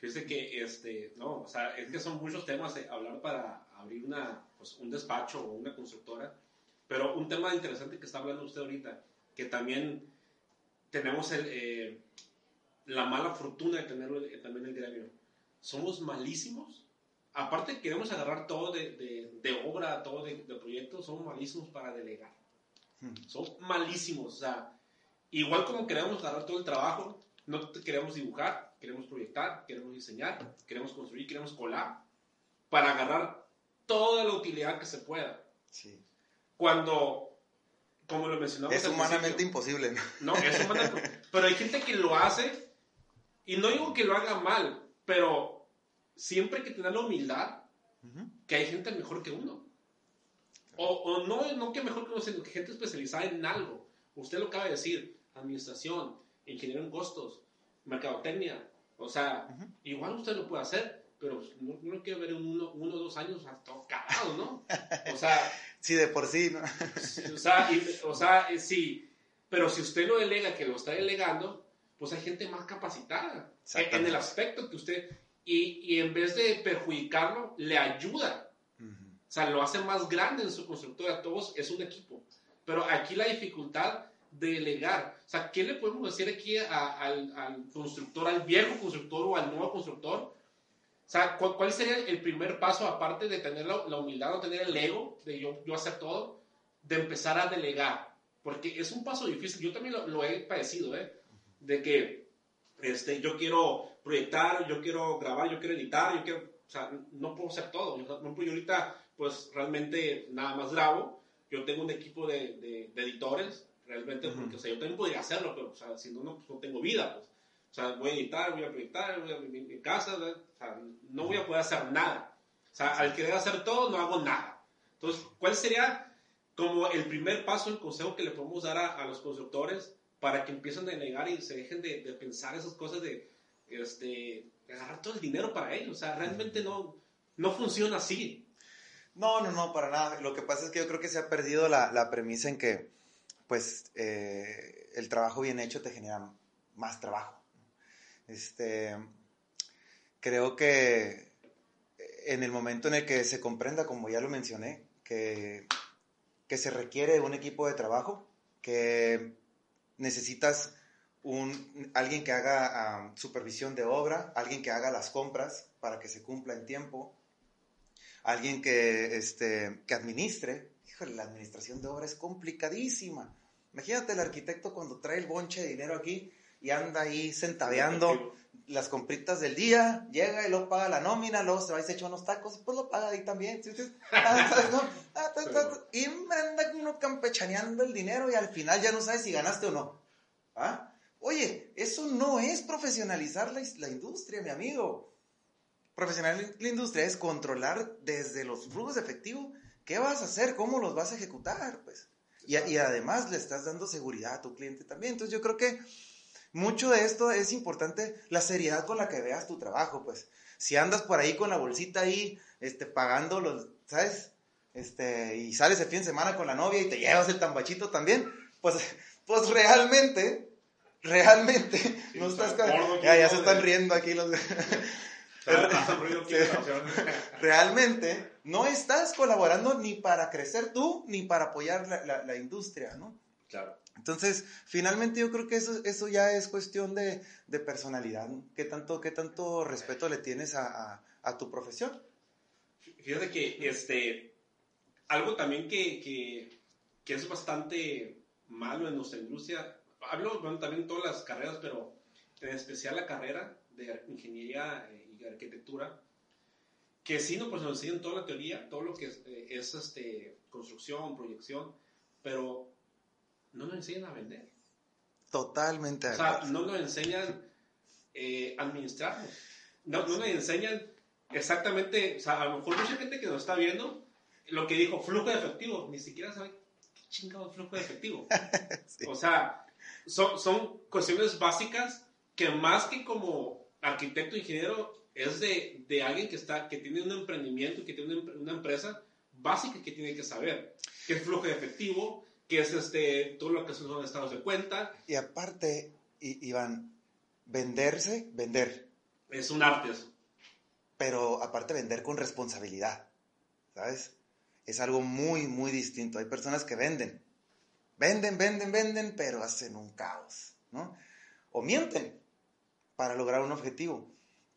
[SPEAKER 1] Fíjese que, este, no, o sea, es que son muchos temas de hablar para abrir una, pues, un despacho o una constructora Pero un tema interesante que está hablando usted ahorita, que también tenemos el, eh, la mala fortuna de tenerlo eh, también el gremio. Somos malísimos. Aparte queremos agarrar todo de, de, de obra, todo de, de proyectos, somos malísimos para delegar.
[SPEAKER 2] Hmm.
[SPEAKER 1] Son malísimos. O sea, igual como queremos agarrar todo el trabajo, no queremos dibujar, queremos proyectar, queremos diseñar, queremos construir, queremos colar, para agarrar toda la utilidad que se pueda.
[SPEAKER 2] Sí.
[SPEAKER 1] Cuando, como lo mencionamos
[SPEAKER 2] Es humanamente imposible, ¿no?
[SPEAKER 1] no, es humanamente. *laughs* pero hay gente que lo hace, y no digo que lo haga mal, pero siempre hay que tener la humildad que hay gente mejor que uno. O, o no, no que mejor que uno, sino que gente especializada en algo. Usted lo acaba de decir, administración, ingeniero en costos, mercadotecnia. O sea,
[SPEAKER 2] Ujú.
[SPEAKER 1] igual usted lo puede hacer, pero no, no quiero ver en uno, uno o dos años todo cagado, ¿no? O sea, *laughs*
[SPEAKER 2] Sí, de por sí, ¿no?
[SPEAKER 1] o sea, y- o sea, eh, sí, pero si usted lo delega, que lo está delegando, pues hay gente más capacitada en- el aspecto que usted, y, y en vez de perjudicarlo, le ayuda. O sea, lo hace más grande en su constructora. Todos es un equipo. Pero aquí la dificultad delegar. O sea, ¿qué le podemos decir aquí a- al, al constructor, al viejo constructor o al nuevo constructor? O sea, ¿cuál, sería el primer paso, aparte de tener la, humildad o tener el ego de yo, yo hacer todo, de empezar a delegar? Porque es un paso difícil. Yo también lo, he padecido, ¿eh? De que este, yo quiero proyectar, yo quiero grabar, yo quiero editar, yo quiero, o sea, no puedo hacer todo. Yo, yo ahorita, pues realmente nada más grabo. Yo tengo un equipo de- de editores, realmente,
[SPEAKER 2] Ujú.
[SPEAKER 1] porque, o sea, yo también podría hacerlo, pero, o sea, si no, no, pues, no tengo vida, pues. O sea, voy a editar, voy a proyectar, voy a mi, casa, ¿verdad? o sea, no voy a poder hacer nada. O sea, al querer hacer todo, no hago nada. Entonces, ¿cuál sería como el primer paso, el consejo que le podemos dar a, a los constructores para que empiecen a negar y se dejen de, de pensar esas cosas de, este, de agarrar todo el dinero para ellos? O sea, realmente no, no funciona así.
[SPEAKER 2] No, no, no, para nada. Lo que pasa es que yo creo que se ha perdido la, la premisa en que, pues, eh, el trabajo bien hecho te genera más trabajo. Este, creo que en el momento en el que se comprenda, como ya lo mencioné, que, que se requiere un equipo de trabajo, que necesitas un, alguien que haga ah, supervisión de obra, alguien que haga las compras para que se cumpla en tiempo, alguien que, este, que administre. Híjole, la administración de obra es complicadísima. Imagínate el arquitecto cuando trae el bonche de dinero aquí y anda ahí centaveando las compritas del día, llega y luego paga la nómina, luego se va y se echa unos tacos, pues lo paga ahí también. ¿sí? *laughs* Ah. Ah. Y anda uno campechaneando el dinero y al final ya no sabes si ganaste o no. ¿Ah? Oye, eso no es profesionalizar la, la industria, mi amigo. Profesionalizar la industria es controlar desde los flujos de efectivo qué vas a hacer, cómo los vas a ejecutar, pues. Y, y además le estás dando seguridad a tu cliente también. Entonces yo creo que mucho de esto es importante la seriedad con la que veas tu trabajo, pues. Si andas por ahí con la bolsita ahí, este, pagando los, ¿sabes? Este, y sales el fin de semana con la novia y te llevas el tambachito también, pues, pues realmente, realmente,
[SPEAKER 1] Sí,
[SPEAKER 2] no
[SPEAKER 1] está
[SPEAKER 2] estás... ya, ya se están
[SPEAKER 1] De-
[SPEAKER 2] riendo aquí los... *laughs* *laughs* Realmente no estás colaborando ni para crecer tú, ni para apoyar la, la- la industria, ¿no?
[SPEAKER 1] Claro.
[SPEAKER 2] Entonces, finalmente yo creo que eso, eso ya es cuestión de, de personalidad. ¿no? ¿Qué, tanto, ¿Qué tanto respeto le tienes a, a- a tu profesión?
[SPEAKER 1] Fíjate que este, algo también que, que, que es bastante malo en nuestra industria, hablo bueno, también en todas las carreras, pero en especial la carrera de ingeniería eh, y arquitectura, que sí no, pues nos enseñan toda la teoría, todo lo que es, eh, es, este, construcción, proyección, pero no nos enseñan a vender.
[SPEAKER 2] Totalmente.
[SPEAKER 1] O sea, no nos enseñan eh, administrarnos. No, no nos enseñan exactamente, o sea, a lo mejor mucha gente que nos está viendo, lo que dijo flujo de efectivo, ni siquiera sabe qué chingado es flujo de efectivo. *laughs*
[SPEAKER 2] Sí.
[SPEAKER 1] O sea, son, son cuestiones básicas que más que como arquitecto ingeniero es de, de alguien que, está, que tiene un emprendimiento, que tiene una, empre- una empresa básica que tiene que saber. ¿Qué es flujo de efectivo? ¿Qué es este, todo lo que son estados de cuenta?
[SPEAKER 2] Y aparte, Iván, venderse, vender,
[SPEAKER 1] Es un arte eso.
[SPEAKER 2] pero aparte vender con responsabilidad, ¿sabes? es algo muy, muy distinto. Hay personas que venden, venden, venden, venden, pero hacen un caos, ¿no? O mienten para lograr un objetivo.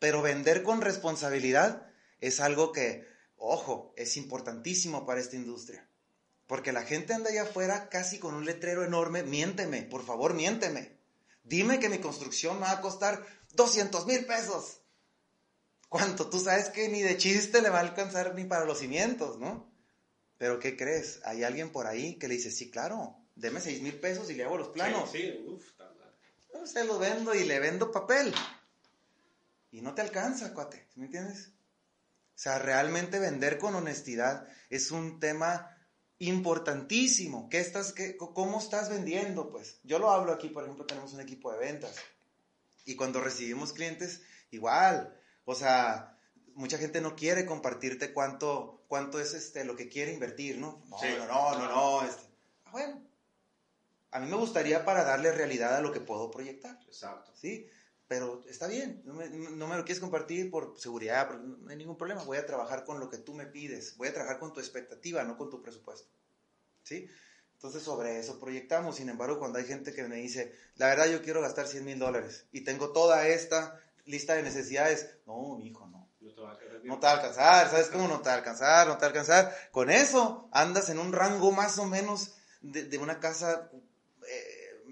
[SPEAKER 2] Pero vender con responsabilidad es algo que, ojo, es importantísimo para esta industria. Porque la gente anda allá afuera casi con un letrero enorme, miénteme, por favor, miénteme. Dime que mi construcción me va a costar 200 mil pesos. ¿Cuánto? Tú sabes que ni de chiste le va a alcanzar ni para los cimientos, ¿no? Pero ¿qué crees? Hay alguien por ahí que le dice, sí, claro, deme 6 mil pesos y le hago los planos.
[SPEAKER 1] Sí, sí, uf,
[SPEAKER 2] se los vendo y le vendo papel. Y no te alcanza, cuate, ¿me entiendes? O sea, realmente vender con honestidad es un tema importantísimo. ¿Qué estás, qué, ¿Cómo estás vendiendo? Pues yo lo hablo aquí, por ejemplo, tenemos un equipo de ventas. Y cuando recibimos clientes, igual. O sea, mucha gente no quiere compartirte cuánto, cuánto es este, lo que quiere invertir, ¿no? No, no, no, no, no. Este. Ah, bueno, a mí me gustaría para darle realidad a lo que puedo proyectar.
[SPEAKER 1] Exacto.
[SPEAKER 2] ¿Sí? Pero está bien, no me, no me, lo quieres compartir por seguridad, no hay ningún problema. Voy a trabajar con lo que tú me pides, voy a trabajar con tu expectativa, no con tu presupuesto. ¿Sí? Entonces sobre eso proyectamos. Sin embargo, cuando hay gente que me dice, la verdad yo quiero gastar 100 mil dólares y tengo toda esta lista de necesidades, no, mi hijo, no. No te, va a no te va a alcanzar, ¿sabes cómo no te va a alcanzar? No te va a alcanzar. Con eso andas en un rango más o menos de, de una casa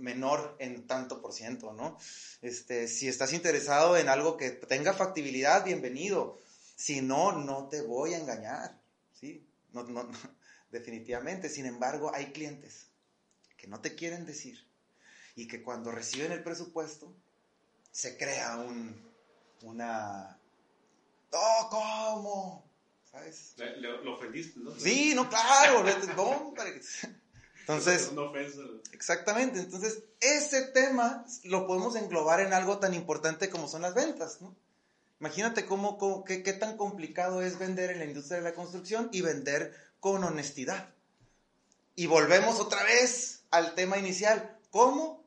[SPEAKER 2] menor en tanto por ciento, ¿no? Este, si estás interesado en algo que tenga factibilidad, bienvenido. Si no, no te voy a engañar, ¿sí? No, no, *laughs* definitivamente. Sin embargo, hay clientes que no te quieren decir y que cuando reciben el presupuesto se crea un, una... ¡Oh, cómo! ¿Sabes?
[SPEAKER 1] lo ofendiste, ¿no?
[SPEAKER 2] Sí, no, claro. no, entonces, exactamente, entonces ese tema lo podemos englobar en algo tan importante como son las ventas, ¿no? Imagínate cómo, qué, qué, tan complicado es vender en la industria de la construcción y vender con honestidad. Y volvemos otra vez al tema inicial. ¿Cómo?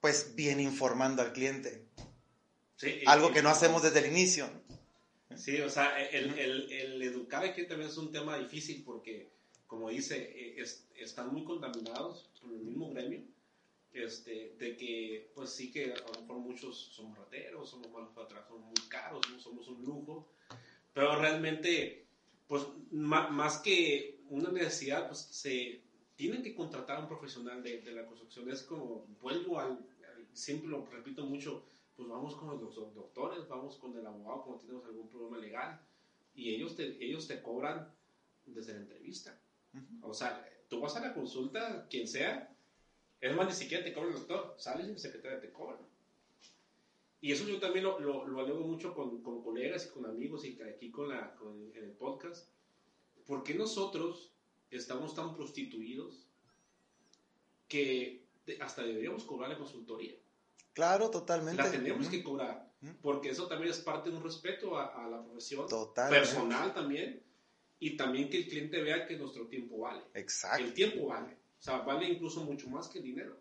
[SPEAKER 2] Pues bien informando al cliente. Sí, algo que no hacemos desde el inicio.
[SPEAKER 1] Sí, o sea, el, el, el educar al cliente también es un tema difícil porque como dice, eh, están muy contaminados por el mismo gremio, este, de que, pues sí que a lo mejor muchos somos rateros, somos malos para atrás, somos muy caros, no somos un lujo, pero realmente, pues más que una necesidad, pues se tienen que contratar a un profesional de, de la construcción. Es como, vuelvo al, siempre lo repito mucho, pues vamos con los doctores, vamos con el abogado cuando tenemos algún problema legal y ellos te, ellos te cobran desde la entrevista. O sea, tú vas a la consulta, quien sea, es más, ni siquiera te cobra el doctor, sales y el secretario te cobra. Y eso yo también lo, lo, lo alego mucho con, con, colegas y con amigos y aquí con, la, con en el podcast. ¿Por qué nosotros estamos tan prostituidos que hasta deberíamos cobrar la consultoría?
[SPEAKER 2] Claro, totalmente.
[SPEAKER 1] La tenemos que cobrar, porque eso también es parte de un respeto a, a la profesión personal también y también que el cliente vea que nuestro tiempo vale.
[SPEAKER 2] Exacto.
[SPEAKER 1] El tiempo vale. O sea, vale incluso mucho más que el dinero.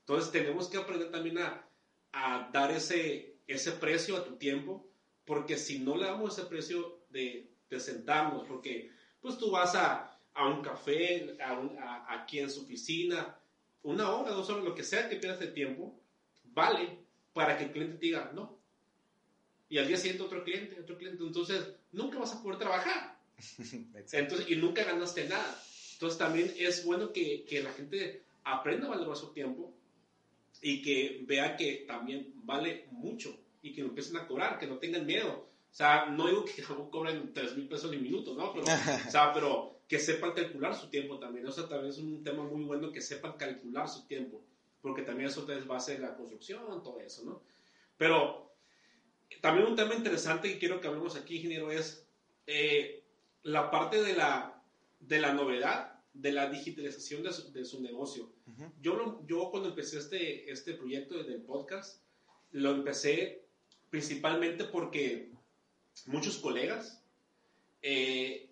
[SPEAKER 1] Entonces tenemos que aprender también a, a dar ese, ese precio a tu tiempo, porque si no le damos ese precio de, de sentarnos, porque pues tú vas a, a un café, a, aquí en su oficina, una hora, dos horas, lo que sea que pierdas de tiempo, vale para que el cliente te diga no. Y al día siguiente otro cliente, otro cliente. Entonces, nunca vas a poder trabajar. *laughs* Entonces, y nunca ganaste nada. Entonces también es bueno que, que, la gente aprenda a valorar su tiempo y que vea que también vale mucho y que lo empiecen a cobrar, que no tengan miedo. O sea, no digo que *laughs* cobren 3 mil pesos en minuto, ¿no? Pero, *laughs* o sea, pero que sepan calcular su tiempo también. O sea, también es un tema muy bueno que sepan calcular su tiempo, porque también eso es base de la construcción, todo eso, ¿no? Pero también un tema interesante que quiero que hablemos aquí, ingeniero, es eh, la parte de la, de la novedad, de la digitalización de su, de su negocio. yo, yo cuando empecé este, este proyecto del podcast, lo empecé principalmente porque muchos colegas eh,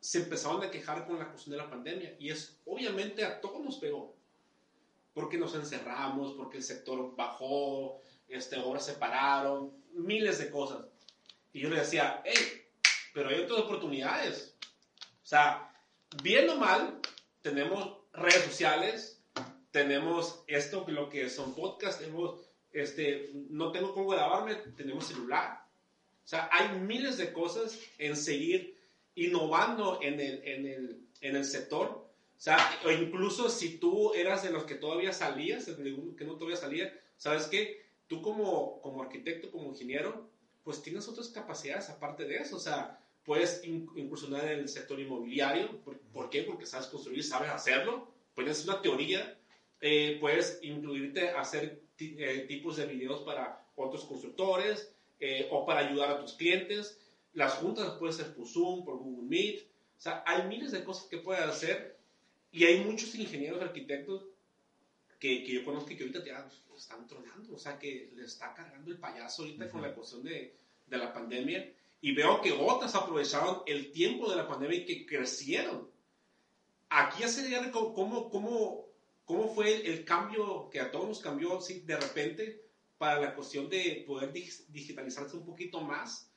[SPEAKER 1] se empezaban a quejar con la cuestión de la pandemia y es obviamente a todos nos pegó porque nos encerramos, porque el sector bajó, este, obras se pararon, miles de cosas. Y yo le decía, hey, pero hay otras oportunidades. O sea, bien o mal, tenemos redes sociales, tenemos esto, lo que son podcasts, tenemos, este, no tengo cómo grabarme, tenemos celular. O sea, hay miles de cosas en seguir innovando en el, en el, en el sector. O sea, o incluso si tú eras de los que todavía salías, que no todavía salía, ¿sabes qué? Tú como, como arquitecto, como ingeniero, pues tienes otras capacidades aparte de eso. O sea, puedes incursionar en el sector inmobiliario. ¿Por, qué? Porque sabes construir, sabes hacerlo. Puedes una teoría. Eh, puedes incluirte a hacer eh, tipos de videos para otros constructores eh, o para ayudar a tus clientes. Las juntas pueden ser por Zoom, por Google Meet. O sea, hay miles de cosas que puedes hacer y hay muchos ingenieros arquitectos que, que yo conozco que ahorita ya están tronando. O sea, que le está cargando el payaso ahorita con la cuestión de, de la pandemia y veo que otras aprovecharon el tiempo de la pandemia y que crecieron. Aquí ya sería cómo, cómo, cómo fue el cambio que a todos nos cambió así de repente para la cuestión de poder digitalizarse un poquito más,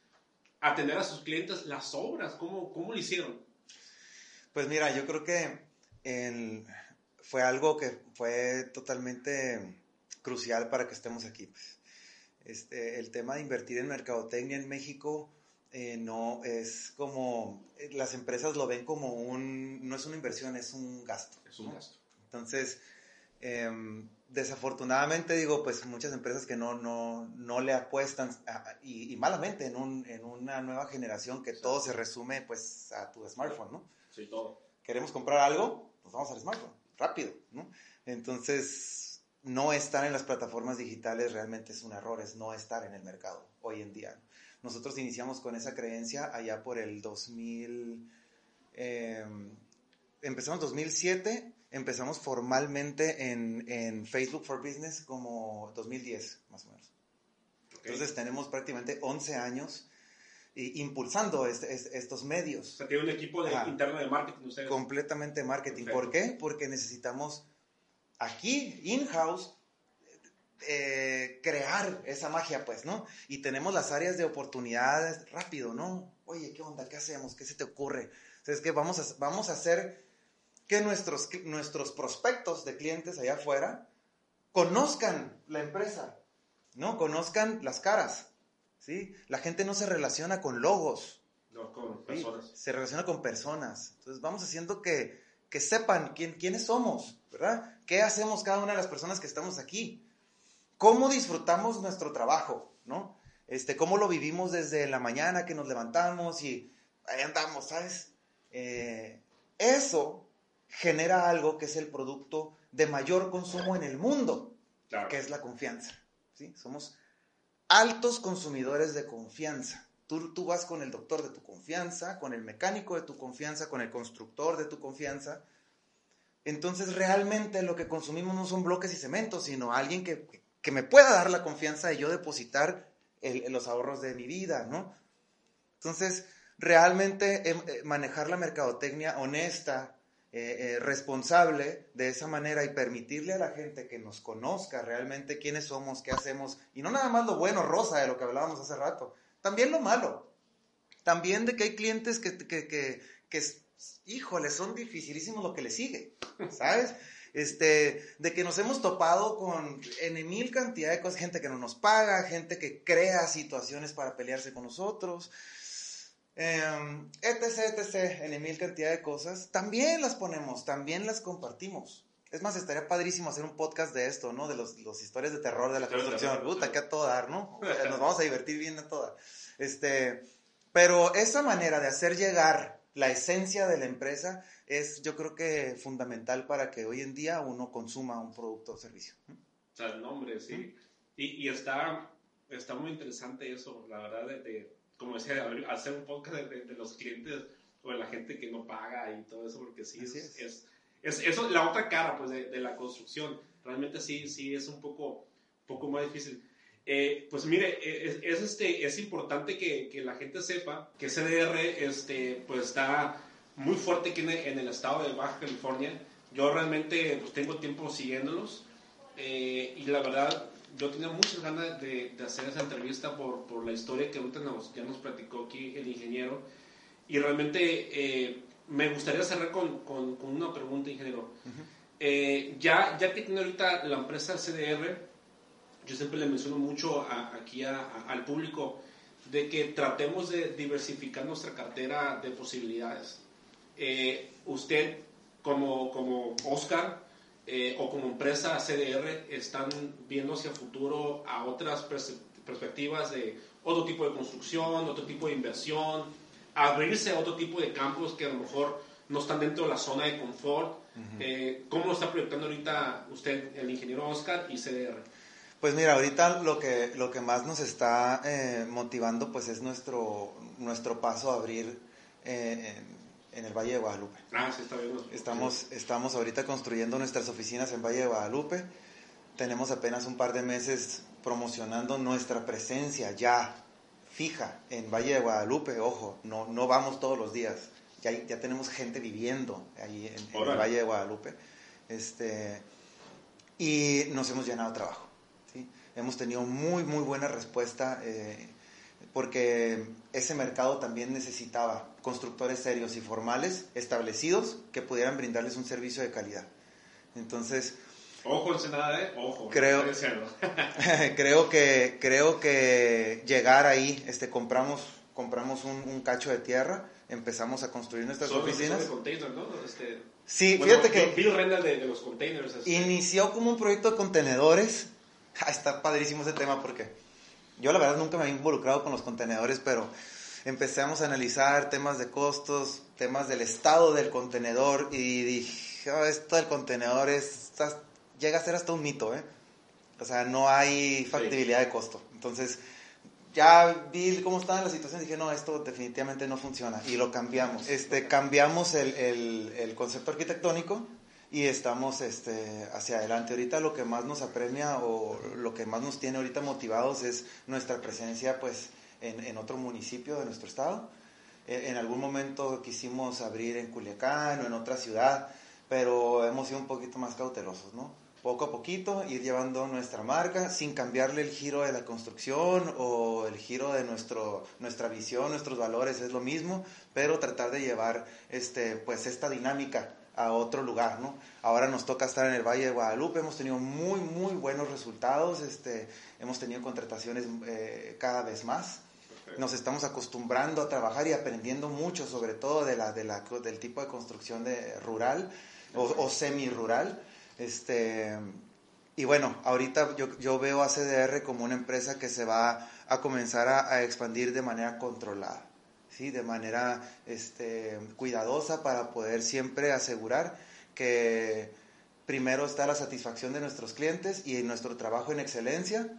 [SPEAKER 1] atender a sus clientes las obras, ¿cómo, cómo lo hicieron?
[SPEAKER 2] Pues mira, yo creo que fue algo que fue totalmente crucial para que estemos aquí. Este, el tema de invertir en mercadotecnia en México eh, no es como, eh, las empresas lo ven como un, no es una inversión, es un gasto.
[SPEAKER 1] Es un gasto.
[SPEAKER 2] Entonces, em, desafortunadamente digo, pues muchas empresas que no, no, no le apuestan, y, malamente en, un, en, una nueva generación que todo se resume pues a tu smartphone, ¿no?
[SPEAKER 1] Sí, todo.
[SPEAKER 2] Queremos comprar algo, pues vamos al smartphone, rápido, ¿no? Entonces, no estar en las plataformas digitales realmente es un error, es no estar en el mercado hoy en día. Nosotros iniciamos con esa creencia allá por el 2000, eh, empezamos 2007, empezamos formalmente en, en, Facebook for Business como 2010, más o menos. Entonces tenemos prácticamente 11 años impulsando estos medios.
[SPEAKER 1] O sea, tiene un equipo de, interno de marketing ustedes.
[SPEAKER 2] Completamente marketing. ¿Por qué? Porque necesitamos aquí, in-house, eh, crear esa magia, pues, ¿no? Y tenemos las áreas de oportunidades rápido, ¿no? Oye, ¿qué onda? ¿Qué hacemos? ¿Qué se te ocurre? O es que vamos a, vamos a hacer que nuestros, nuestros prospectos de clientes allá afuera conozcan la empresa, ¿no? Conozcan las caras, ¿sí? La gente no se relaciona con logos.
[SPEAKER 1] No, con personas.
[SPEAKER 2] Se relaciona con personas. Entonces vamos haciendo que, que sepan quién, quiénes somos, ¿verdad? ¿Qué hacemos cada una de las personas que estamos aquí? Cómo disfrutamos nuestro trabajo, ¿no? Este, cómo lo vivimos desde la mañana que nos levantamos y ahí andamos, ¿sabes? Eh, eso genera algo que es el producto de mayor consumo en el mundo, que es la confianza, ¿sí? Somos altos consumidores de confianza. Tú, tú vas con el doctor de tu confianza, con el mecánico de tu confianza, con el constructor de tu confianza. Entonces realmente lo que consumimos no son bloques y cementos, sino alguien que, que me pueda dar la confianza de yo depositar los ahorros de mi vida, ¿no? Entonces, realmente em, eh, manejar la mercadotecnia honesta, eh, eh, responsable de esa manera y permitirle a la gente que nos conozca realmente quiénes somos, qué hacemos, y no nada más lo bueno, rosa, de lo que hablábamos hace rato, también lo malo, también de que hay clientes que, que, que, que híjole, son dificilísimos lo que le sigue, ¿sabes? Este, de que nos hemos topado con en mil cantidad de cosas, gente que no nos paga, gente que crea situaciones para pelearse con nosotros, em, etc, etc, en mil cantidad de cosas, también las ponemos, también las compartimos. Es más, estaría padrísimo hacer un podcast de esto, ¿no? De los, los historias de terror de la construcción. Puta, que a todo dar, ¿no? Nos *laughs* vamos a divertir bien a toda. Este, pero esa manera de hacer llegar la esencia de la empresa es yo creo que fundamental para que hoy en día uno consuma un producto o servicio.
[SPEAKER 1] O sea, el nombre, sí. Y, y, está, está muy interesante eso, la verdad, de, como decía, hacer un podcast de, de, los clientes o de la gente que no paga y todo eso, porque sí, es, es, es, eso la otra cara pues, de, la construcción. Realmente sí, sí es un poco, poco más difícil. Eh, pues mire, es, es, este, es importante que, que, la gente sepa que CDR este, pues está muy fuerte aquí en el, estado de Baja California. Yo realmente pues, tengo tiempo siguiéndolos eh, y la verdad yo tenía muchas ganas de, de hacer esa entrevista por, por, la historia que ahorita nos, ya nos platicó aquí el ingeniero y realmente eh, me gustaría cerrar con, con, con una pregunta, ingeniero. Eh, ya, ya que tiene ahorita la empresa CDR, yo siempre le menciono mucho aquí al público de que tratemos de diversificar nuestra cartera de posibilidades. Eh, usted, como, como Oscar, eh, o como empresa CDR, están viendo hacia el futuro a otras perspectivas de otro tipo de construcción, otro tipo de inversión, abrirse a otro tipo de campos que a lo mejor no están dentro de la zona de confort. Eh, ¿Cómo lo está proyectando ahorita usted, el ingeniero Oscar y CDR?
[SPEAKER 2] Pues mira, ahorita lo que, lo que más nos está eh, motivando pues es nuestro, nuestro paso a abrir eh, en, el Valle de Guadalupe.
[SPEAKER 1] Ah, sí, está bien.
[SPEAKER 2] Estamos, estamos ahorita construyendo nuestras oficinas en Valle de Guadalupe. Tenemos apenas un par de meses promocionando nuestra presencia ya fija en Valle de Guadalupe. Ojo, no, no vamos todos los días ya, ya tenemos gente viviendo ahí en, el Valle de Guadalupe. Este, y nos hemos llenado de trabajo. Hemos tenido muy, muy buena respuesta eh, porque ese mercado también necesitaba constructores serios y formales, establecidos, que pudieran brindarles un servicio de calidad. Entonces...
[SPEAKER 1] Ojo, Ensenada, ¿eh? Ojo.
[SPEAKER 2] Creo, *laughs* creo, que, creo que llegar ahí, este, compramos, compramos un, un cacho de tierra empezamos a construir nuestras oficinas.
[SPEAKER 1] Este,
[SPEAKER 2] sí, fíjate que...
[SPEAKER 1] Bill Renda de, de, los containers.
[SPEAKER 2] Este. Inició como un proyecto de contenedores. *laughs* Ah, está padrísimo ese tema porque yo la verdad nunca me había involucrado con los contenedores, pero empezamos a analizar temas de costos, temas del estado del contenedor y dije, oh, esto del contenedor es, llega a ser hasta un mito, ¿eh? O sea, no hay factibilidad de costo. Entonces, ya vi cómo estaba la situación y dije, no, esto definitivamente no funciona. Y lo cambiamos. Este, cambiamos el, el, el concepto arquitectónico y estamos este, hacia adelante. Ahorita lo que más nos apremia o lo que más nos tiene ahorita motivados es nuestra presencia pues, en, en otro municipio de nuestro estado. E, en algún momento quisimos abrir en Culiacán o en otra ciudad, pero hemos sido un poquito más cautelosos, ¿no? poco a poquito ir llevando nuestra marca sin cambiarle el giro de la construcción o el giro de nuestro, nuestra visión, nuestros valores, es lo mismo, pero tratar de llevar este, pues esta dinámica a otro lugar, ¿no? Ahora nos toca estar en el Valle de Guadalupe, hemos tenido muy, muy buenos resultados, este, hemos tenido contrataciones eh, cada vez más, nos estamos acostumbrando a trabajar y aprendiendo mucho, sobre todo de la, de la, del tipo de construcción de rural o, o semi-rural, este, y bueno, ahorita yo, yo, veo a CDR como una empresa que se va a comenzar a, expandir de manera controlada, ¿sí? de manera este, cuidadosa para poder siempre asegurar que primero está la satisfacción de nuestros clientes y nuestro trabajo en excelencia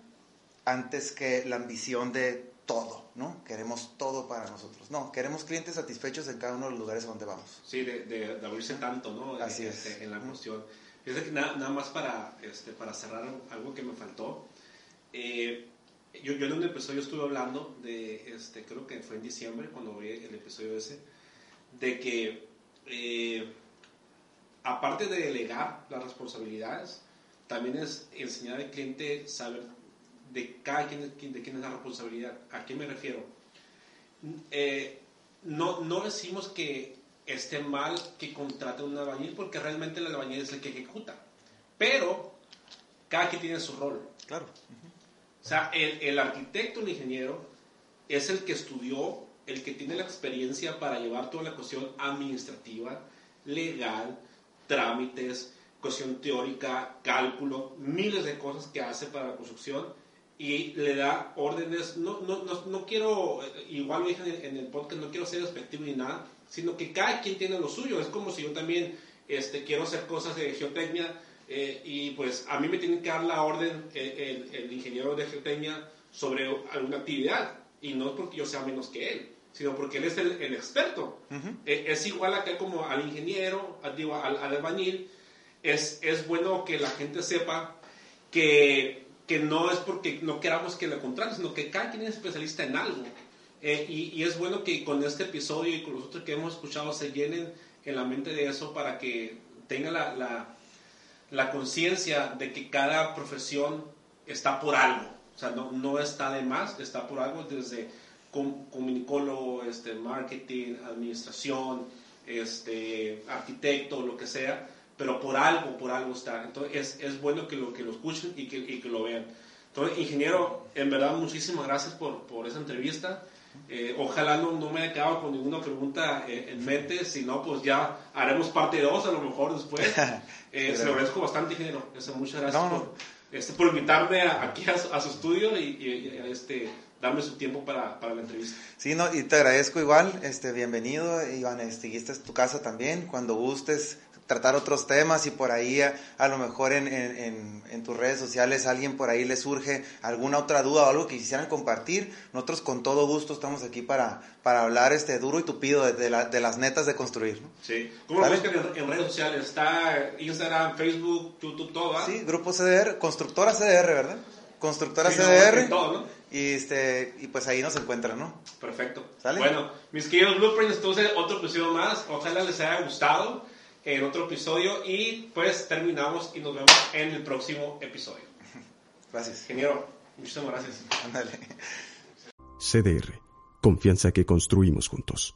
[SPEAKER 2] antes que la ambición de todo, ¿no? Queremos todo para nosotros. No, queremos clientes satisfechos en cada uno de los lugares donde vamos.
[SPEAKER 1] Sí, de, de, abrirse tanto, ¿no?
[SPEAKER 2] Así
[SPEAKER 1] este,
[SPEAKER 2] es.
[SPEAKER 1] En la cuestión nada, nada, más para, este, para cerrar algo que me faltó. Eh, yo, yo en un episodio estuve hablando de, este, creo que fue en diciembre cuando vi el episodio ese, de que eh, aparte de delegar las responsabilidades, también es enseñar al cliente saber de cada quien, de quién es la responsabilidad. ¿A qué me refiero? Eh, no, no decimos que esté mal que contrate un albañil porque realmente el albañil es el que ejecuta. Pero cada quien tiene su rol.
[SPEAKER 2] Claro.
[SPEAKER 1] O sea, el, el, arquitecto, el ingeniero, es el que estudió, el que tiene la experiencia para llevar toda la cuestión administrativa, legal, trámites, cuestión teórica, cálculo, miles de cosas que hace para la construcción y le da órdenes. No, no, no, no quiero, igual lo dije en el, en el podcast, no quiero ser despectivo ni nada, sino que cada quien tiene lo suyo. Es como si yo también este, quiero hacer cosas de geotecnia eh, y pues a mí me tiene que dar la orden el, el, ingeniero de geotecnia sobre alguna actividad y no porque yo sea menos que él sino porque él es el, el experto. Eh, es igual acá como al ingeniero, al, digo, al, al, albañil. Es, es bueno que la gente sepa que, que no es porque no queramos que lo contraten, sino que cada quien es especialista en algo. Eh, y, es bueno que con este episodio y con los otros que hemos escuchado se llenen en la mente de eso para que tengan la, la, la conciencia de que cada profesión está por algo. O sea, no, no está de más, está por algo desde comunicólogo, este, marketing, administración, este, arquitecto lo que sea, pero por algo, por algo está. Entonces es, es bueno que lo, que lo escuchen y que, y que lo vean. Entonces, ingeniero, en verdad, muchísimas gracias por, por esa entrevista. Eh, ojalá no, no, me haya quedado con ninguna pregunta eh, en mente, si no, pues ya haremos parte 2 a lo mejor después. *laughs* Eh, se lo agradezco bastante, ingeniero. muchas gracias por, este, por invitarme aquí a, su estudio y, y, este, darme su tiempo para, para, la entrevista.
[SPEAKER 2] Sí, no, y te agradezco igual, este, bienvenido, Iván, este, esta es tu casa también, cuando gustes, tratar otros temas y por ahí a, lo mejor en, en, en, tus redes sociales alguien por ahí le surge alguna otra duda o algo que quisieran compartir, nosotros con todo gusto estamos aquí para, para hablar este duro y tupido de, de, de las netas de construir. ¿no?
[SPEAKER 1] Sí, ¿cómo lo buscan en, redes sociales? Está Instagram, Facebook, YouTube, todo, ¿verdad?
[SPEAKER 2] Sí, Grupo CDR, Constructora CDR, ¿verdad? Constructora CDR. todo, ¿no? Y, este, y pues ahí nos encuentran, ¿no?
[SPEAKER 1] Perfecto. ¿Sale? Bueno, mis queridos Blueprints, entonces otro episodio más. Ojalá les haya gustado en otro episodio y pues terminamos y nos vemos en el próximo episodio. *laughs*
[SPEAKER 2] Gracias.
[SPEAKER 1] Ingeniero, muchísimas gracias.
[SPEAKER 2] Ándale.
[SPEAKER 3] CDR, confianza que construimos juntos.